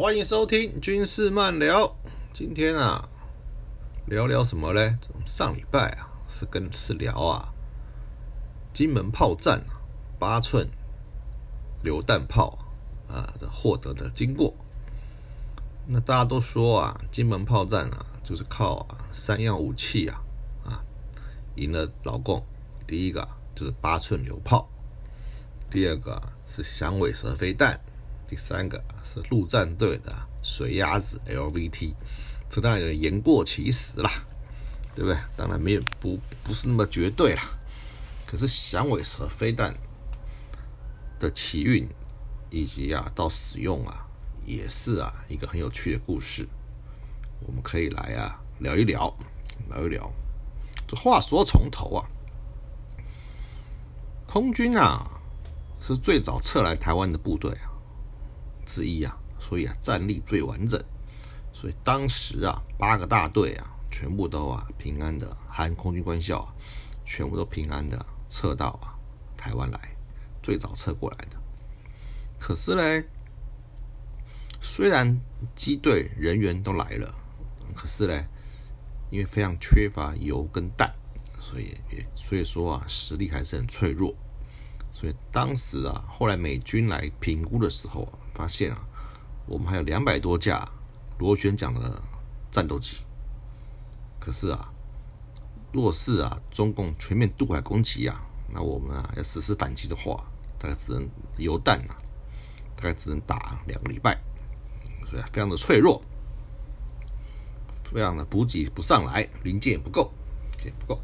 欢迎收听军事漫聊。今天啊，聊聊什么呢？上礼拜啊，是跟是聊啊，金门炮战，八寸榴弹炮啊的获得的经过。那大家都说啊，金门炮战啊，就是靠啊三样武器啊啊赢了老共。第一个就是八寸榴炮，第二个是响尾蛇飞弹。第三个是陆战队的水鸭子 LVT，这当然有点言过其实啦，对不对？当然没有不不是那么绝对啦。可是响尾蛇飞弹的起运以及啊到使用啊，也是啊一个很有趣的故事，我们可以来啊聊一聊，聊一聊。这话说从头啊，空军啊是最早撤来台湾的部队啊。之一啊，所以啊战力最完整，所以当时啊八个大队啊全部都啊平安的，含空军官校啊全部都平安的撤到啊台湾来，最早撤过来的。可是呢，虽然机队人员都来了，可是呢，因为非常缺乏油跟弹，所以所以说啊实力还是很脆弱。所以当时啊，后来美军来评估的时候啊，发现啊，我们还有两百多架螺旋桨的战斗机。可是啊，若是啊中共全面渡海攻击啊，那我们啊要实施反击的话，大概只能油弹啊，大概只能打两个礼拜，所以非常的脆弱，非常的补给不上来，零件也不够，也不够。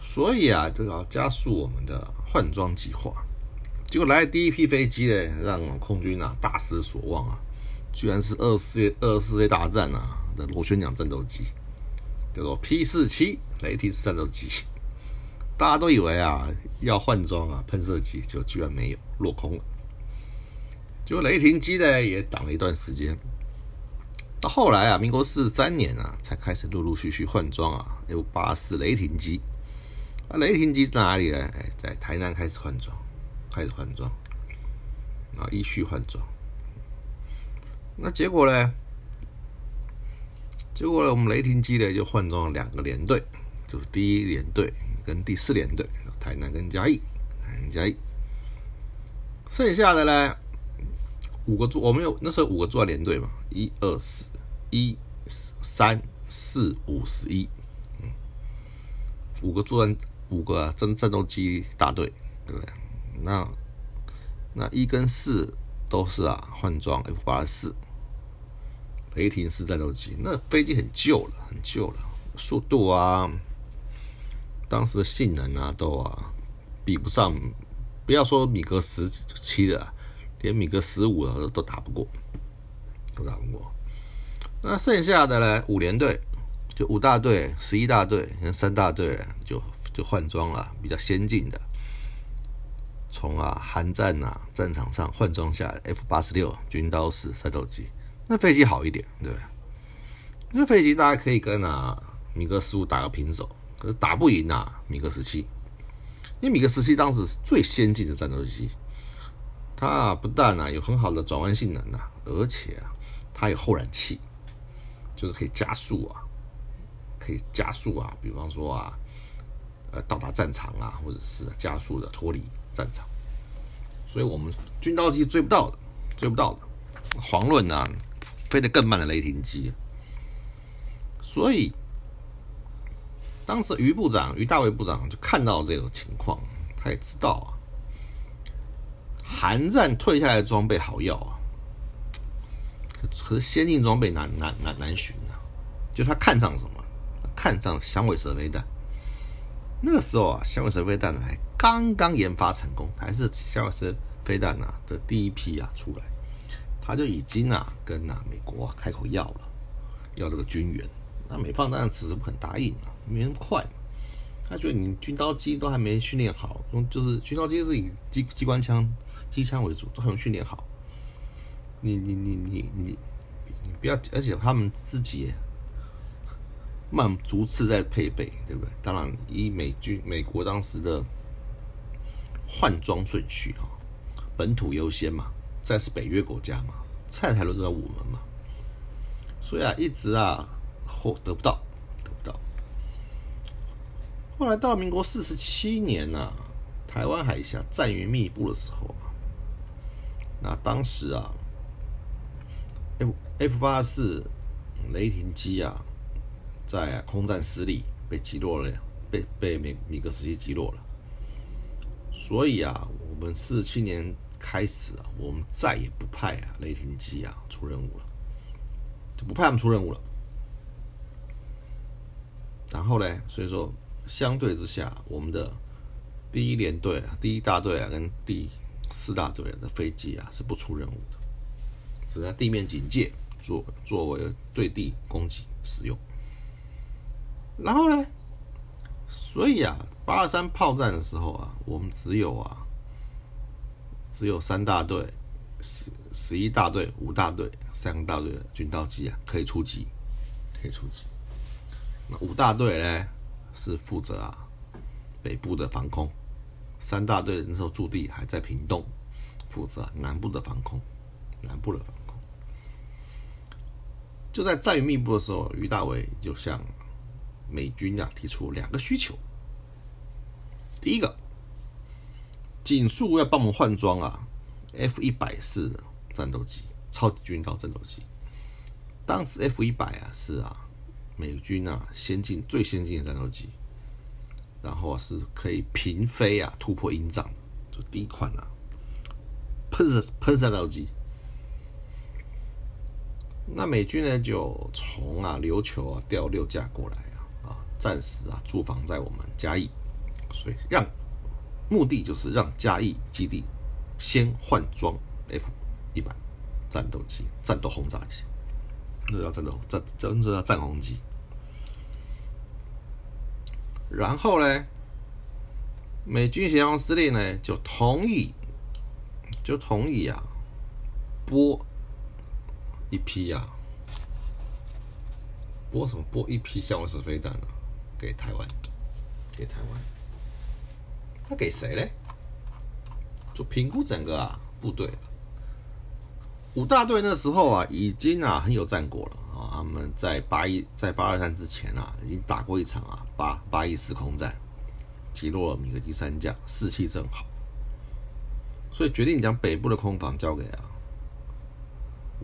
所以啊，就要加速我们的换装计划。结果来第一批飞机呢，让空军啊大失所望啊，居然是二四二四 A 大战啊的螺旋桨战斗机，叫做 P 四七雷霆战斗机。大家都以为啊要换装啊喷射机，就居然没有落空了。结果雷霆机呢也挡了一段时间，到后来啊，民国四十三年啊，才开始陆陆续续换装啊 F 八四雷霆机。那雷霆机在哪里呢？哎，在台南开始换装，开始换装，啊，依序换装。那结果呢？结果呢？我们雷霆机呢就换装了两个连队，就是第一连队跟第四连队，台南跟嘉义，台南嘉义。剩下的呢，五个作，我们有那时候五个作战连队嘛，一二四，一三四五十一，嗯，五个作战。五个战战斗机大队，对不对？那那一跟四都是啊换装 F 八四雷霆式战斗机，那飞机很旧了，很旧了，速度啊，当时的性能啊都啊比不上，不要说米格十七的，连米格十五的都打不过，都打不过。那剩下的呢，五连队就五大队、十一大队跟三大队就。就换装了，比较先进的，从啊韩战呐战场上换装下 F 八十六军刀式战斗机，那飞机好一点，对不对？那飞机大家可以跟啊米格十五打个平手，可是打不赢啊米格十七，因为米格十七当时是最先进的战斗机，它不但啊有很好的转弯性能呐，而且啊它有后燃器，就是可以加速啊，可以加速啊，比方说啊。呃，到达战场啊，或者是加速的脱离战场，所以我们军刀机追不到的，追不到的。遑论呢，飞得更慢的雷霆机。所以，当时于部长、于大卫部长就看到这种情况，他也知道啊，韩战退下来的装备好要啊，可是先进装备难难难难寻啊。就他看上什么？看上响尾蛇飞弹。那个时候啊，响尾蛇飞弹还刚刚研发成功，还是响尾蛇飞弹啊的第一批啊出来，他就已经啊跟啊美国开口要了，要这个军援。那美方当然迟迟不肯答应啊，没那么快。他觉得你军刀机都还没训练好，用就是军刀机是以机机关枪、机枪为主，都还没训练好。你你你你你你不要，而且他们自己。慢逐次在配备，对不对？当然，以美军美国当时的换装顺序哈，本土优先嘛，再是北约国家嘛，菜才轮到我们嘛。所以啊，一直啊，后得不到，得不到。后来到民国四十七年呐，台湾海峡战云密布的时候啊，那当时啊，F F 八四雷霆机啊，在空战失利，被击落了，被被米米格斯基击落了。所以啊，我们四七年开始啊，我们再也不派啊雷霆机啊出任务了。就不派他们出任务了。然后呢，所以说相对之下，我们的第一连队啊、第一大队啊跟第四大队的飞机啊是不出任务的，只在地面警戒作作为对地攻击使用。然后呢，所以啊，八二三炮战的时候啊，我们只有啊，只有三大队。十十一大队、五大队、三个大队的军刀机啊，可以出击，可以出击。那五大队呢，是负责啊北部的防空；三大队那时候驻地还在屏东，负责南部的防空，南部的防空。就在战云密布的时候，于大伟就向美军啊提出两个需求：第一个，紧速要帮我们换装啊。F 一百式战斗机，超级军刀战斗机。当时 F 一百啊是啊美军啊先进最先进的战斗机，然后是可以平飞啊突破营长，就第一款啊喷射喷射战斗机。那美军呢就从啊琉球啊调六架过来暂时啊驻防在我们嘉义，所以让目的就是让嘉义基地。先换装 F 一百战斗机、战斗轰炸机，这叫战斗战，真这叫战轰机。然后呢，美军协防司令呢就同意，就同意啊，拨一批啊，拨什么？拨一批向威式飞弹啊，给台湾，给台湾。他给谁嘞？就评估整个啊部队，五大队那时候啊已经啊很有战果了。啊，他们在八一在八二三之前啊已经打过一场啊八八一四空战，击落了米格机三架，士气正好，所以决定将北部的空防交给啊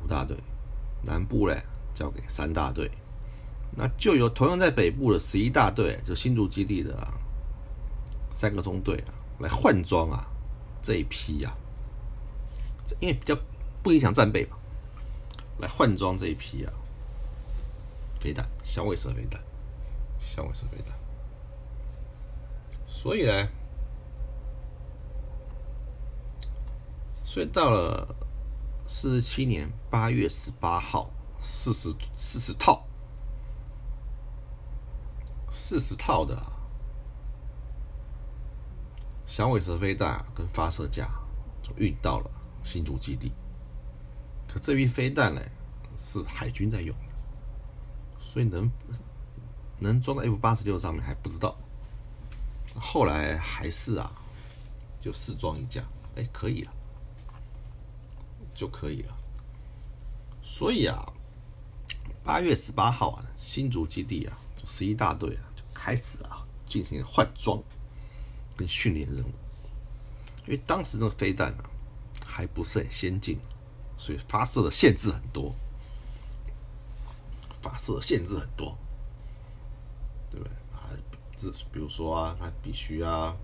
五大队，南部嘞交给三大队，那就由同样在北部的十一大队，就新竹基地的三个中队啊来换装啊。这一批呀，因为比较不影响战备嘛，来换装这一批啊，飞弹，响尾蛇飞弹，响尾蛇飞弹。所以呢，所以到了四十七年八月十八号，四十四十套，四十套的。响尾蛇飞弹跟发射架就运到了新竹基地，可这批飞弹呢是海军在用，所以能能装到 F 八十六上面还不知道。后来还是啊，就试装一架，哎，可以了，就可以了。所以啊，八月十八号啊，新竹基地啊，十一大队啊就开始啊进行换装。跟训练任务，因为当时这个飞弹啊还不是很先进，所以发射的限制很多，发射限制很多，对不对啊？这比如说啊，它必须啊，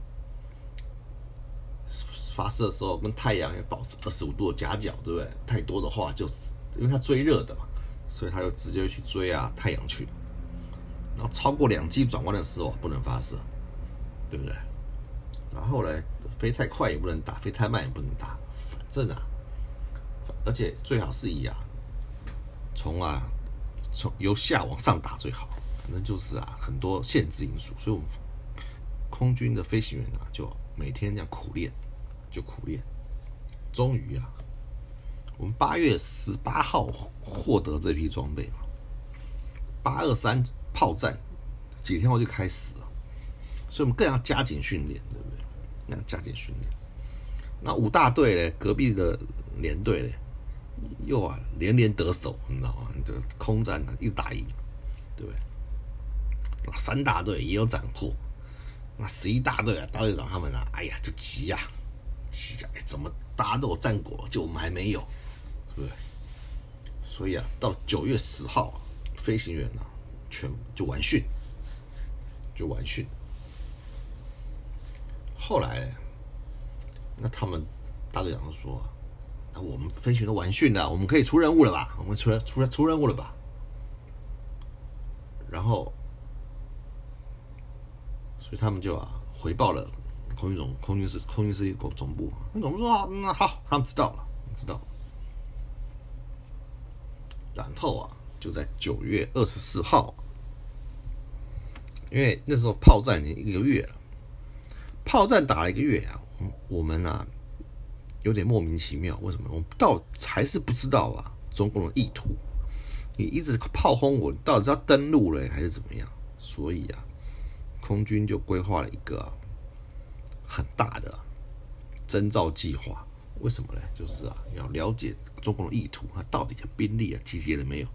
发射的时候跟太阳要保持二十五度的夹角，对不对？太多的话就因为它追热的嘛，所以它就直接去追啊太阳去，然后超过两机转弯的时候不能发射，对不对？然后呢，飞太快也不能打，飞太慢也不能打。反正啊，而且最好是以啊，从啊，从由下往上打最好。反正就是啊，很多限制因素，所以我们空军的飞行员啊，就每天这样苦练，就苦练。终于啊，我们八月十八号获得这批装备嘛，八二三炮战几天后就开始了，所以我们更要加紧训练，对不对？那加紧训练。那五大队嘞，隔壁的连队嘞，又啊连连得手，你知道吗？这个空战呢一打赢，对不对？那三大队也有斩获，那十一大队啊，大队长他们啊，哎呀，就急呀，急呀！怎么大家都有战果，就我们还没有，对不对？所以啊，到九月十号，飞行员啊，全就完训，就完训。后来，那他们大队长就说：“那我们飞行员都完训了，我们可以出任务了吧？我们出来出来出任务了吧？”然后。所以他们就啊回报了空军总空军司空军司令总总部，总部说那好，他们知道了，知道。然后啊，就在九月二十四号，因为那时候炮战已经一个月了，炮战打了一个月啊，我们啊有点莫名其妙，为什么？我们到还是不知道啊，中共的意图，你一直炮轰我，到底是要登陆了还是怎么样？所以啊。空军就规划了一个很大的征召计划，为什么呢？就是啊，要了解中共的意图，他到底的兵力啊集结了没有？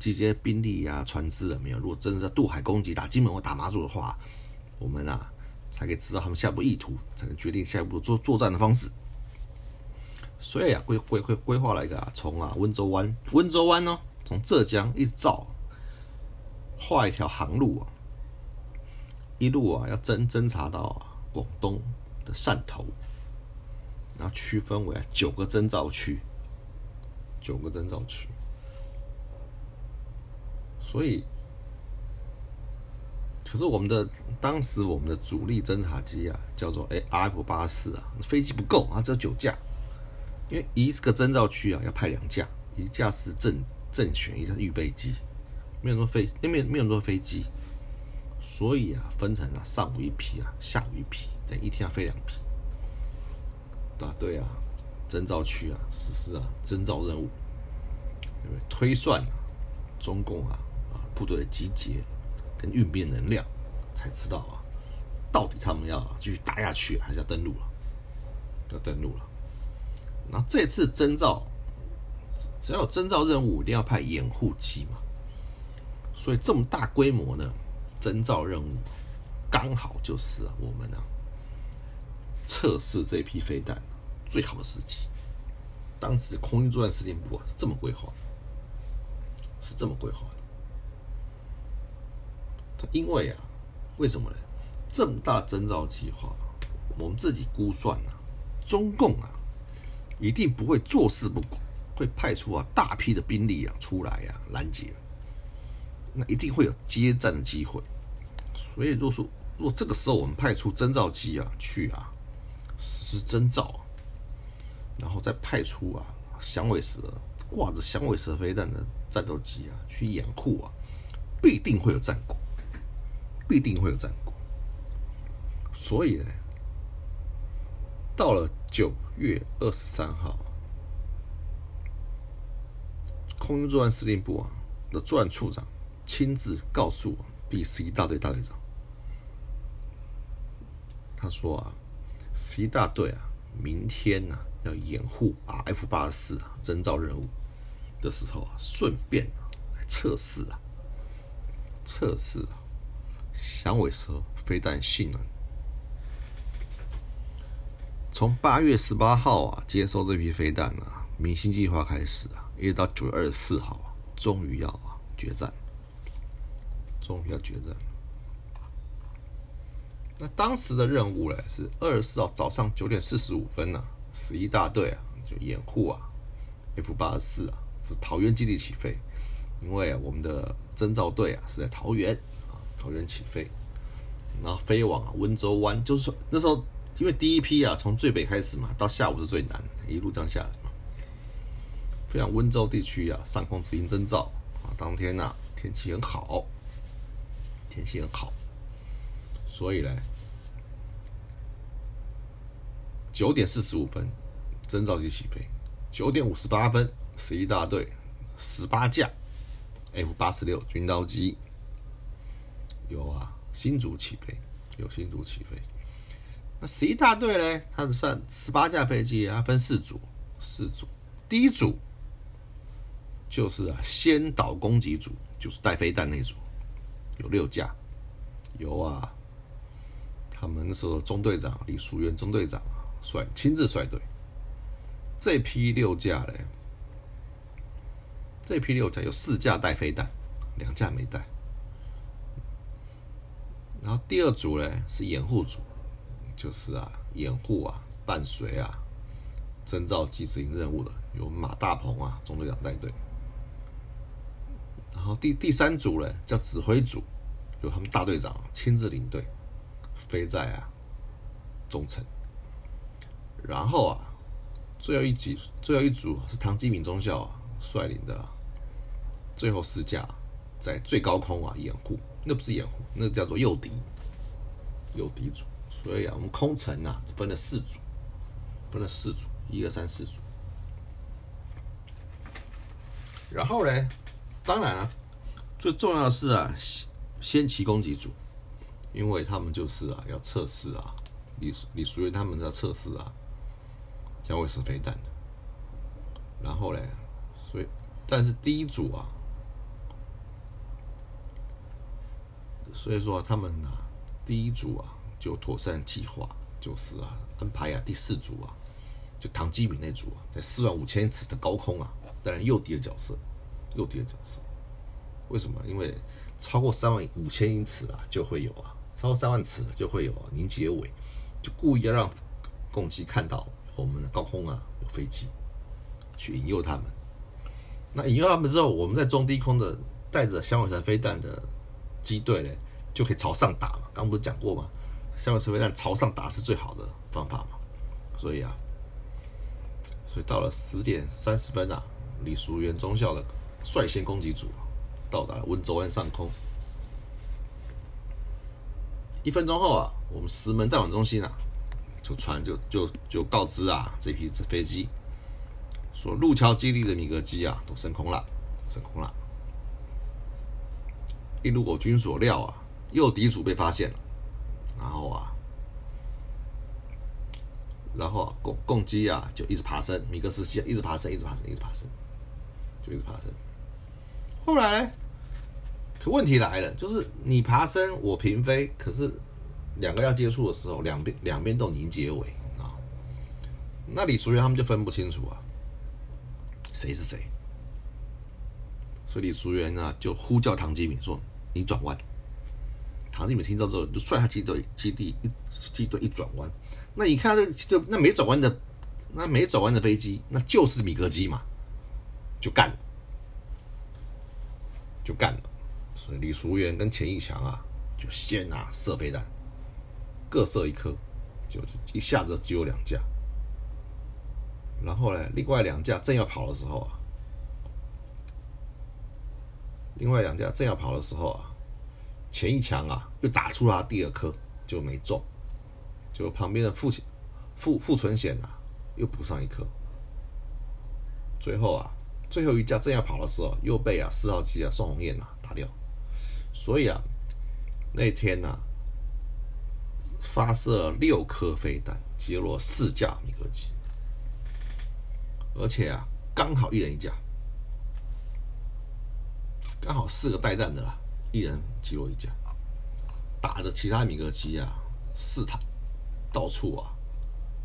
集结兵力啊，船只了没有？如果真的是渡海攻击，打金门或打马祖的话，我们啊才可以知道他们下一步意图，才能决定下一步作作战的方式。所以啊，规规规规划了一个啊，从啊温州湾，温州湾呢，从浙江一直造，画一条航路啊。一路啊，要侦侦查到广东的汕头，然后区分为九个征兆区，九个征兆区。所以，可是我们的当时我们的主力侦察机啊，叫做哎 F 八四啊，飞机不够啊，只有九架，因为一个征兆区啊要派两架，一架是正正选，一架是预备机，没有那么飞，那边没有那么多飞机。所以啊，分成了上午一批啊，下午一批，等一天要飞两批。啊，对啊，征兆区啊，实施啊征兆任务，对不对？推算啊中共啊部队的集结跟运兵能量，才知道啊，到底他们要继续打下去，还是要登陆了？要登陆了。那这次征兆，只要有征兆任务，一定要派掩护机嘛。所以这么大规模的？征召任务刚好就是我们啊测试这批飞弹最好的时机。当时空军作战司令部啊是这么规划，是这么规划的。因为啊，为什么呢？这么大征召计划，我们自己估算啊，中共啊一定不会坐视不管，会派出啊大批的兵力啊出来啊拦截。那一定会有接战的机会，所以若说若这个时候我们派出征兆机啊去啊实施征兆，然后再派出啊响尾蛇挂着响尾蛇飞弹的战斗机啊去掩护啊，必定会有战果，必定会有战果。所以呢，到了九月二十三号，空军作战司令部啊的作战处长。亲自告诉我第十一大队大队长，他说啊，十一大队啊，明天呢要掩护啊 F 八四啊征召任务的时候啊，顺便来测试啊，测试啊响尾蛇飞弹性能。从八月十八号啊接收这批飞弹啊，明星计划开始啊，一直到九月二十四号啊，终于要啊决战。终于要决战。那当时的任务呢？是二十四号早上九点四十五分呢，十一大队啊就掩护啊 F 八十四啊是桃园基地起飞，因为我们的征兆队啊是在桃园啊桃园起飞，然后飞往温州湾，就是说那时候因为第一批啊从最北开始嘛，到下午是最难，一路这样下来嘛，飞往温州地区啊上空执行征兆啊，当天呐天气很好。天气很好，所以呢，九点四十五分，征兆机起飞。九点五十八分，十一大队十八架 F 八十六军刀机有啊，新竹起飞，有新竹起飞。那十一大队呢？它算十八架飞机啊，分四组，四组。第一组就是啊，先导攻击组，就是带飞弹那组，有六架，有啊，他们那时候中队长李淑元中队长率亲自率队。这批六架嘞，这批六架有四架带飞弹，两架没带。然后第二组嘞是掩护组，就是啊掩护啊伴随啊征召机执行任务的，有马大鹏啊中队长带队。然后第第三组嘞叫指挥组，由他们大队长亲自领队飞在啊中层。然后啊。最后一集，最后一组是唐基敏中校啊率领的，最后四架在最高空啊掩护，那不是掩护，那叫做诱敌，诱敌组。所以啊，我们空城啊分了四组，分了四组，一二三四组。然后呢，当然了，最重要的是啊，先先期攻击组，因为他们就是啊要测试啊，李李淑媛他们在测试啊。将会是飞弹的，然后呢，所以，但是第一组啊，所以说他们啊，第一组啊就妥善计划，就是啊安排啊第四组啊，就唐基敏那组啊，在四万五千尺的高空啊，当然诱敌的角色，诱敌的角色，为什么？因为超过三万五千英尺啊，就会有啊，超过三万尺就会有啊凝结尾，就故意要让攻击看到。我们的高空啊有飞机，去引诱他们。那引诱他们之后，我们在中低空的带着响尾蛇飞弹的机队呢，就可以朝上打嘛。刚不是讲过吗？响尾蛇飞弹朝上打是最好的方法嘛。所以啊，所以到了十点三十分啊，李淑元中校的率先攻击组到达了温州湾上空。一分钟后啊，我们石门站稳中心啊。就传就就就告知啊，这批飞机说路桥基地的米格机啊都升空了，升空了。一如我军所料啊，诱敌组被发现了，然后啊，然后啊，攻攻击啊就一直爬升，米格斯机一直爬升，一直爬升，一直爬升，就一直爬升。后来，可问题来了，就是你爬升，我平飞，可是。两个要接触的时候，两边两边都凝结尾啊，那李淑媛他们就分不清楚啊，谁是谁，所以李淑媛呢就呼叫唐吉敏说：“一转弯。”唐志敏听到之后就率他机队基地一机队一转弯，那你看这就那没转弯的那没转弯的飞机，那就是米格机嘛，就干，就干了，所以李淑媛跟钱义强啊就先啊射飞弹。各射一颗，就一下子只有两架。然后呢，另外两架正要跑的时候啊，另外两架正要跑的时候啊，前一枪啊又打出了第二颗，就没中。就旁边的父亲傅傅存显啊，又补上一颗。最后啊，最后一架正要跑的时候，又被啊四号机啊宋红艳啊打掉。所以啊，那天呢。发射六颗飞弹，击落四架米格机，而且啊，刚好一人一架，刚好四个带弹的啦，一人击落一架，打的其他米格机啊，四坦到处啊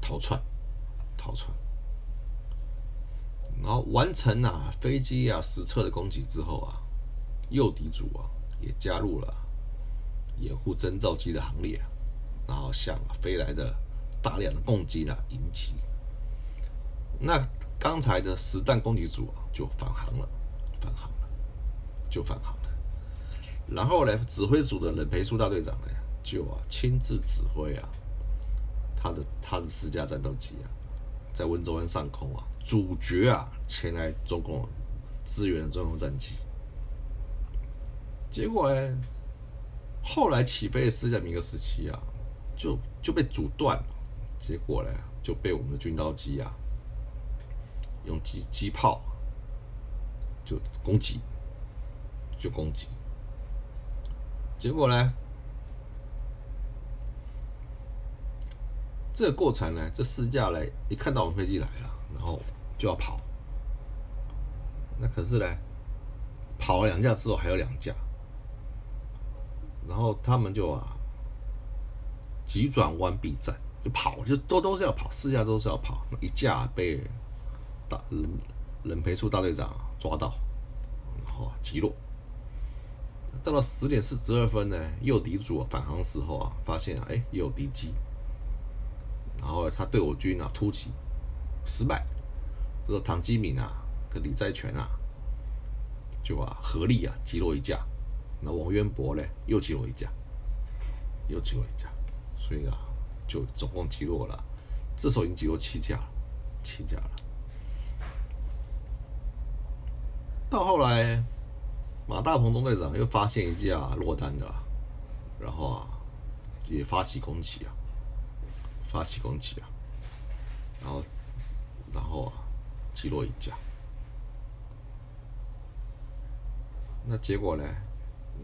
逃窜，逃窜，然后完成啊飞机啊实测的攻击之后啊，诱敌组啊也加入了掩护侦照机的行列。然后向飞来的大量的攻击呢迎击，那刚才的实弹攻击组就返航了，返航了，就返航。然后呢，指挥组的冷培树大队长呢，就啊亲自指挥啊，他的他的四架战斗机啊，在温州湾上空啊，主角啊前来中共支援中共战机。结果呢，后来起飞的四架米格十七啊。就就被阻断了，结果呢，就被我们的军刀机啊，用机机炮就攻击，就攻击，结果呢，这个过程呢，这四架呢，一看到我们飞机来了，然后就要跑，那可是呢，跑了两架之后还有两架，然后他们就啊急转弯避战，就跑，就都都是要跑，四架都是要跑，一架被大人，人培处大队长抓到，然后击落。到了十点四十二分呢，诱敌组返航时候啊，发现哎有敌机，然后他对我军啊突击失败，这个唐基敏啊跟李在全啊就啊合力啊击落一架，那王渊博呢又击落一架，又击落一架，所以啊就总共击落了，这时候已经击落七架了，七架了，到后来。马大鹏中队长又发现一架落单的，然后啊，也发起攻击啊，发起攻击啊，然后，然后啊，击落一架。那结果呢？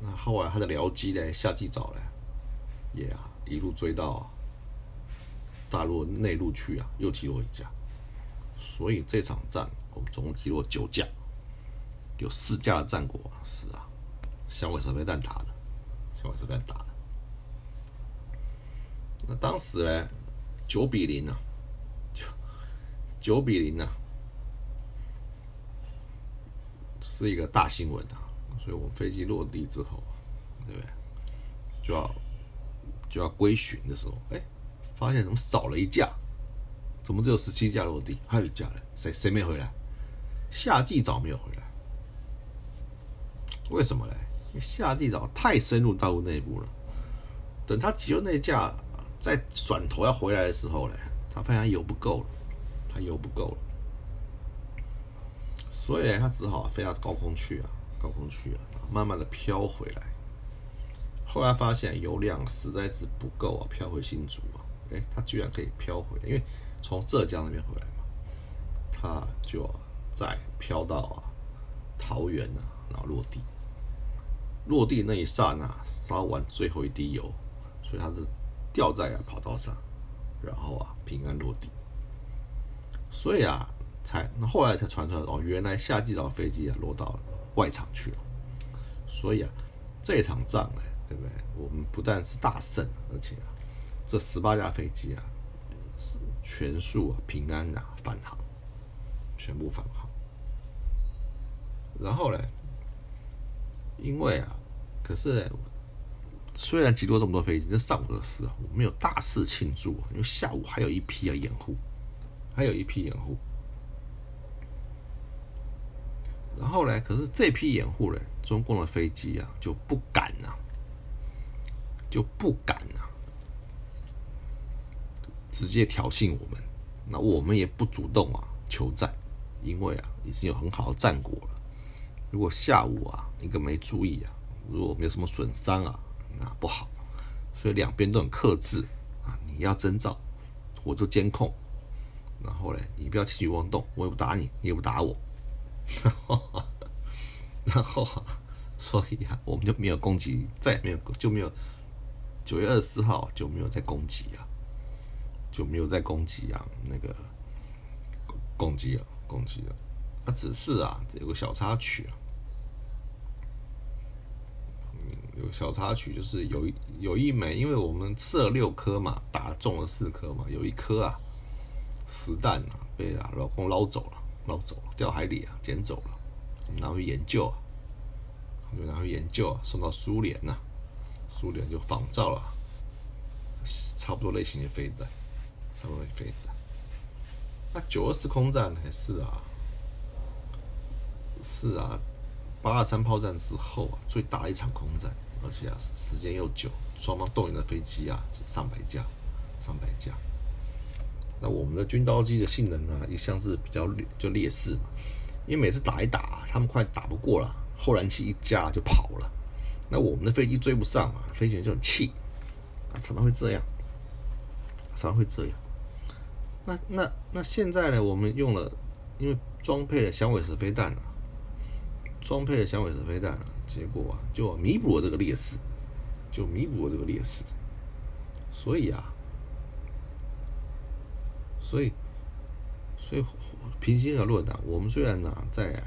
那后来他的僚机呢，夏季早呢，也啊一路追到大陆内陆去啊，又击落一架。所以这场战我们总共击落九架。有四架的战果是啊，响尾蛇飞弹打的，响尾蛇飞弹打的。那当时呢，九比零啊，九九比零啊，是一个大新闻啊。所以我们飞机落地之后，对不对？就要就要归巡的时候，哎，发现怎么少了一架？怎么只有十七架落地？还有一架呢？谁谁没回来？夏季早没有回来。为什么嘞？夏季早太深入大陆内部了。等他急了那架，再转头要回来的时候嘞，他发现油不够了，他油不够了，所以他只好飞到高空去啊，高空去啊，慢慢的飘回来。后来发现油量实在是不够啊，飘回新竹啊，哎，他居然可以飘回，因为从浙江那边回来嘛，他就再飘到啊桃园啊，然后落地。落地那一刹那，烧完最后一滴油，所以它是掉在啊跑道上，然后啊平安落地。所以啊，才那后来才传出来哦，原来夏季岛飞机啊落到外场去了。所以啊，这场仗哎，对不对？我们不但是大胜，而且啊，这十八架飞机啊全数啊平安啊返航，全部返航。然后呢？因为啊，可是虽然击落这么多飞机，这上午的事啊，我们有大事庆祝。因为下午还有一批要掩护，还有一批掩护。然后呢，可是这批掩护人，中共的飞机啊就不敢呐，就不敢呐，直接挑衅我们。那我们也不主动啊求战，因为啊已经有很好的战果了。如果下午啊一个没注意啊，如果没有什么损伤啊，那不好。所以两边都很克制啊，你要征兆，我就监控。然后呢，你不要轻举妄动，我也不打你，你也不打我。然后，所以啊，我们就没有攻击，再也没有就没有九月二十四号就没有再攻击啊，就没有再攻击啊，那个攻击了，攻击了。那只是啊，有个小插曲啊。有小插曲，就是有一有一枚，因为我们射六颗嘛，打中了四颗嘛，有一颗啊，实弹啊被啊老公捞走了，捞走了，掉海里啊，捡走了，我们拿去研究啊，就拿去研究啊，送到苏联呐，苏联就仿造了差不多类型的飞弹，差不多飞弹。那九二四空战还是啊，是啊。八二三炮战之后啊，最大一场空战，而且啊时间又久，双方动员的飞机啊上百架，上百架。那我们的军刀机的性能呢，一向是比较劣就劣势嘛，因为每次打一打，他们快打不过了，后燃器一加就跑了，那我们的飞机追不上啊，飞行员就很气，啊常常会这样，常常会这样。那那那现在呢，我们用了，因为装配了响尾蛇飞弹啊。装配了响尾蛇飞弹啊，结果啊，就弥补了这个劣势，就弥补了这个劣势。所以啊，所以，所以平心而论啊，我们虽然呢在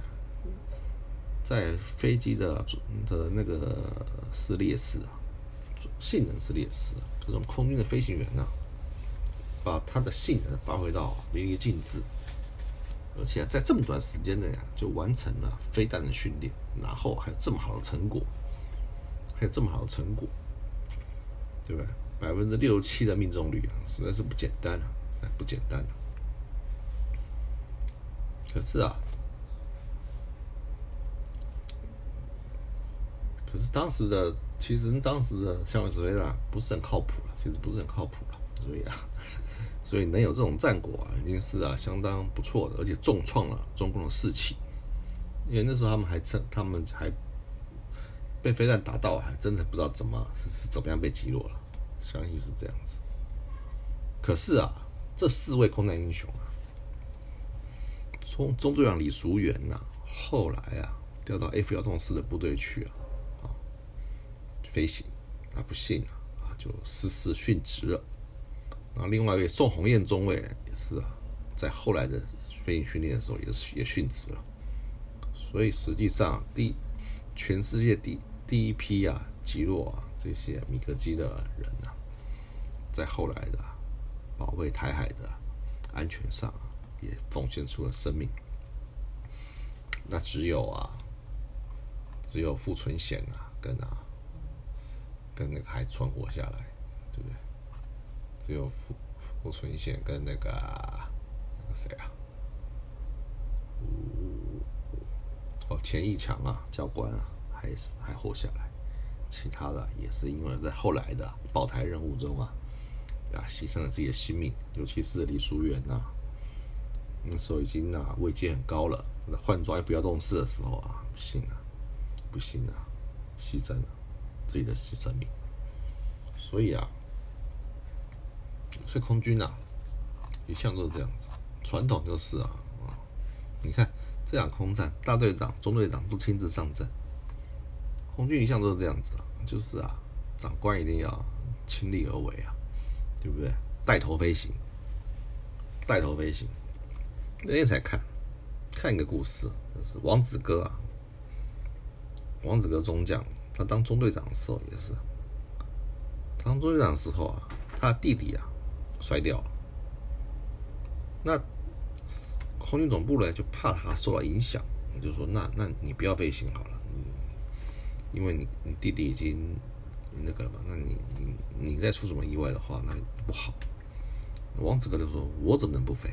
在飞机的的那个是劣势啊，性能是劣势，这种空军的飞行员呢，把他的性能发挥到淋漓尽致，而且在这么短时间内啊，就完成了飞弹的训练，然后还有这么好的成果，还有这么好的成果，对不对？百分之六十七的命中率啊，实在是不简单啊，实在不简单啊。可是啊。可是当时的，其实当时的相位指挥啊，不是很靠谱了，其实不是很靠谱了，所以啊，所以能有这种战果啊，已经是啊相当不错的，而且重创了中共的士气，因为那时候他们还趁他们还被飞弹打到，还真的不知道怎么是是怎么样被击落了，相信是这样子。可是啊，这四位空难英雄啊，从中队长李淑元呐，后来啊调到 F 幺洞四的部队去啊。飞行，啊不幸啊啊就失事殉职了。然后另外一位宋鸿雁中尉也是啊，在后来的飞行训练的时候也是也殉职了。所以实际上第全世界第第一批啊击落啊这些米格机的人啊，在后来的保卫台海的安全上也奉献出了生命。那只有啊只有傅存贤啊跟啊。跟那个还存活下来，对不对？只有傅傅存贤跟那个那个谁啊？哦，钱义强啊，教官啊，还是还活下来。其他的也是因为在后来的保台任务中啊，啊，牺牲了自己的性命。尤其是李淑媛呐，那时候已经啊位阶很高了，那换装也不要动事的时候啊，不行啊，不行啊，牺牲了。自己的生命，所以啊，所以空军啊，一向都是这样子，传统就是啊啊，你看这样空战，大队长、中队长都亲自上阵，空军一向都是这样子啊，就是啊，长官一定要亲力而为啊，对不对？带头飞行，带头飞行。那天才看，看一个故事，就是王子哥啊，王子哥中将。他当中队长的时候也是，当中队长的时候啊，他弟弟啊摔掉了。那空军总部呢就怕他受到影响，就说那那你不要飞行好了，因为你你弟弟已经那个了嘛，那你你你再出什么意外的话那不好。王子哥就说：“我怎么能不飞？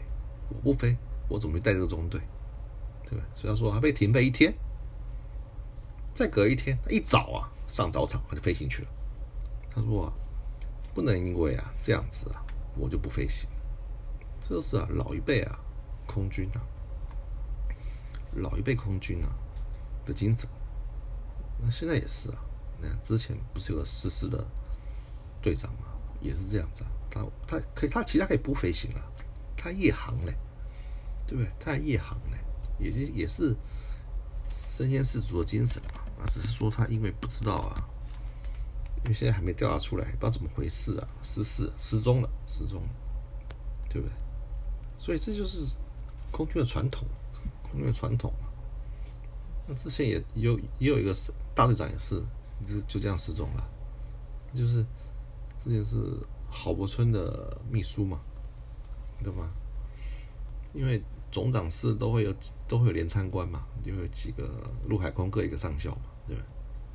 我不飞，我怎么带这个中队？对吧？”虽然说他被停飞一天。再隔一天，他一早啊上早场，他就飞行去了。他说啊，不能因为啊这样子啊，我就不飞行。这是啊老一辈啊空军啊，老一辈空军啊的精神。那现在也是啊，那之前不是有个失事的队长嘛，也是这样子啊。他他可以，他其他可以不飞行了，他夜航嘞，对不对？他夜航嘞，也就也是身先士卒的精神嘛。啊，只是说他因为不知道啊，因为现在还没调查出来，不知道怎么回事啊，失事失踪了，失踪了，对不对？所以这就是空军的传统，空军的传统嘛。那之前也有也有一个大队长也是就就这样失踪了，就是之前是郝柏村的秘书嘛，对吧？因为。总长室都会有都会有连参官嘛，就有几个陆海空各一个上校嘛，对吧？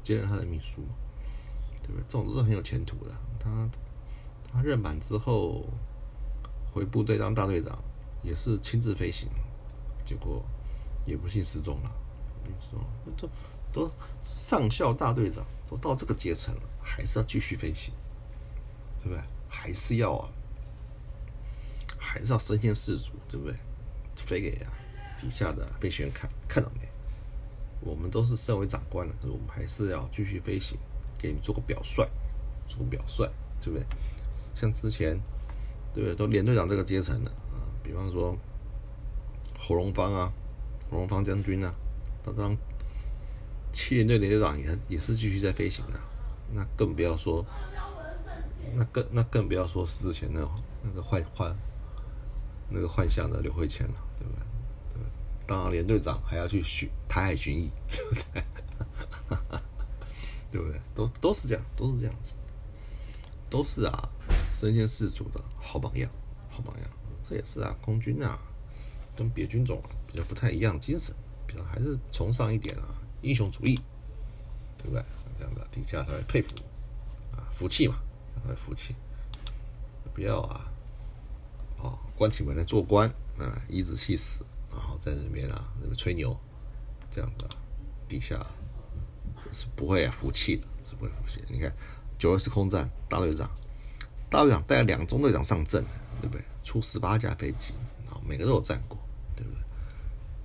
接任他的秘书嘛，对不对？这种都是很有前途的。他他任满之后回部队当大队长，也是亲自飞行，结果也不幸失踪了。你说都都上校大队长都到这个阶层了，还是要继续飞行，对不对？还是要啊，还是要身先士卒，对不对？飞给啊底下的飞行员看，看到没？我们都是身为长官了，我们还是要继续飞行，给你做个表率，做个表率，对不对？像之前，对不对？都连队长这个阶层的啊，比方说侯荣芳啊，侯荣芳将军啊，他当七连队连队长也也是继续在飞行的，那更不要说，那更那更不要说是之前的那个幻幻那个幻象的刘慧谦了。对不对？对，当了连队长还要去巡台海巡弋，对不对？对不对？都都是这样，都是这样子，都是啊，身先士卒的好榜样，好榜样。这也是啊，空军啊，跟别军种比较不太一样，精神比较还是崇尚一点啊，英雄主义，对不对？这样子底下才会佩服啊，服气嘛，才会服气。不要啊，哦，关起门来做官啊，颐指气使，然后在那边啊，那边吹牛，这样子啊，底下是不会服气的，是不会服气。你看九二四空战，大队长，大队长带两中队长上阵，对不对？出十八架飞机，啊，每个都有战过，对不对？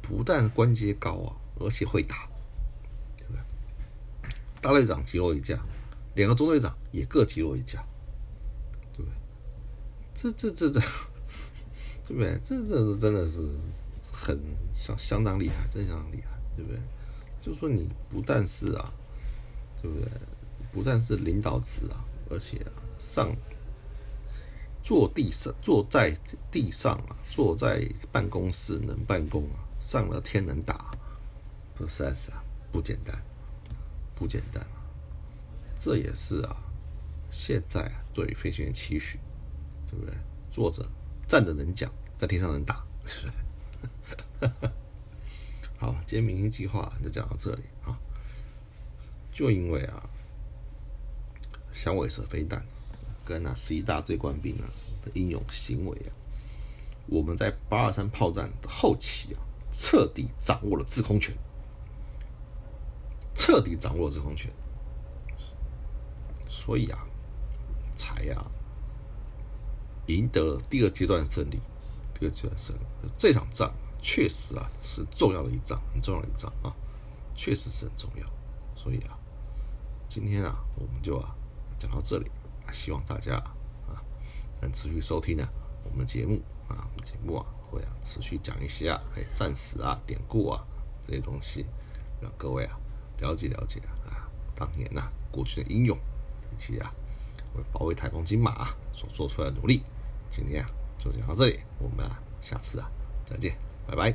不但官阶高啊，而且会打，对不对？大队长击落一架，两个中队长也各击落一架。对不对这这这这，对不对？这这是真的是很相相当厉害，真相当厉害，对不对？就说你不但是啊，对不对？不但是领导职啊，而且啊上坐地上坐在地上啊，坐在办公室能办公啊，上了天能打，这实在是啊不简单，不简单啊！这也是啊，现在啊对飞行员期许。对不对？坐着、站着能讲，在天上能打，是不是？好，今天明星计划就讲到这里啊。就因为啊，响尾蛇飞弹跟那十一大队官兵啊的英勇行为啊，我们在八二三炮战的后期啊，彻底掌握了制空权，彻底掌握了制空权，所以啊，才呀。赢得了第二阶段胜利，第二阶段胜利，这场仗确实啊是重要的一仗，很重要的一仗啊，确实是很重要。所以啊，今天啊我们就啊讲到这里，希望大家啊能持续收听呢我们的节目啊，我们节目啊会啊持续讲一些啊哎战史啊典故啊这些东西，让各位啊了解了解啊当年呐过去的英勇以及啊为保卫台风金马所做出来的努力。今天啊，就讲到这里，我们啊，下次啊，再见，拜拜。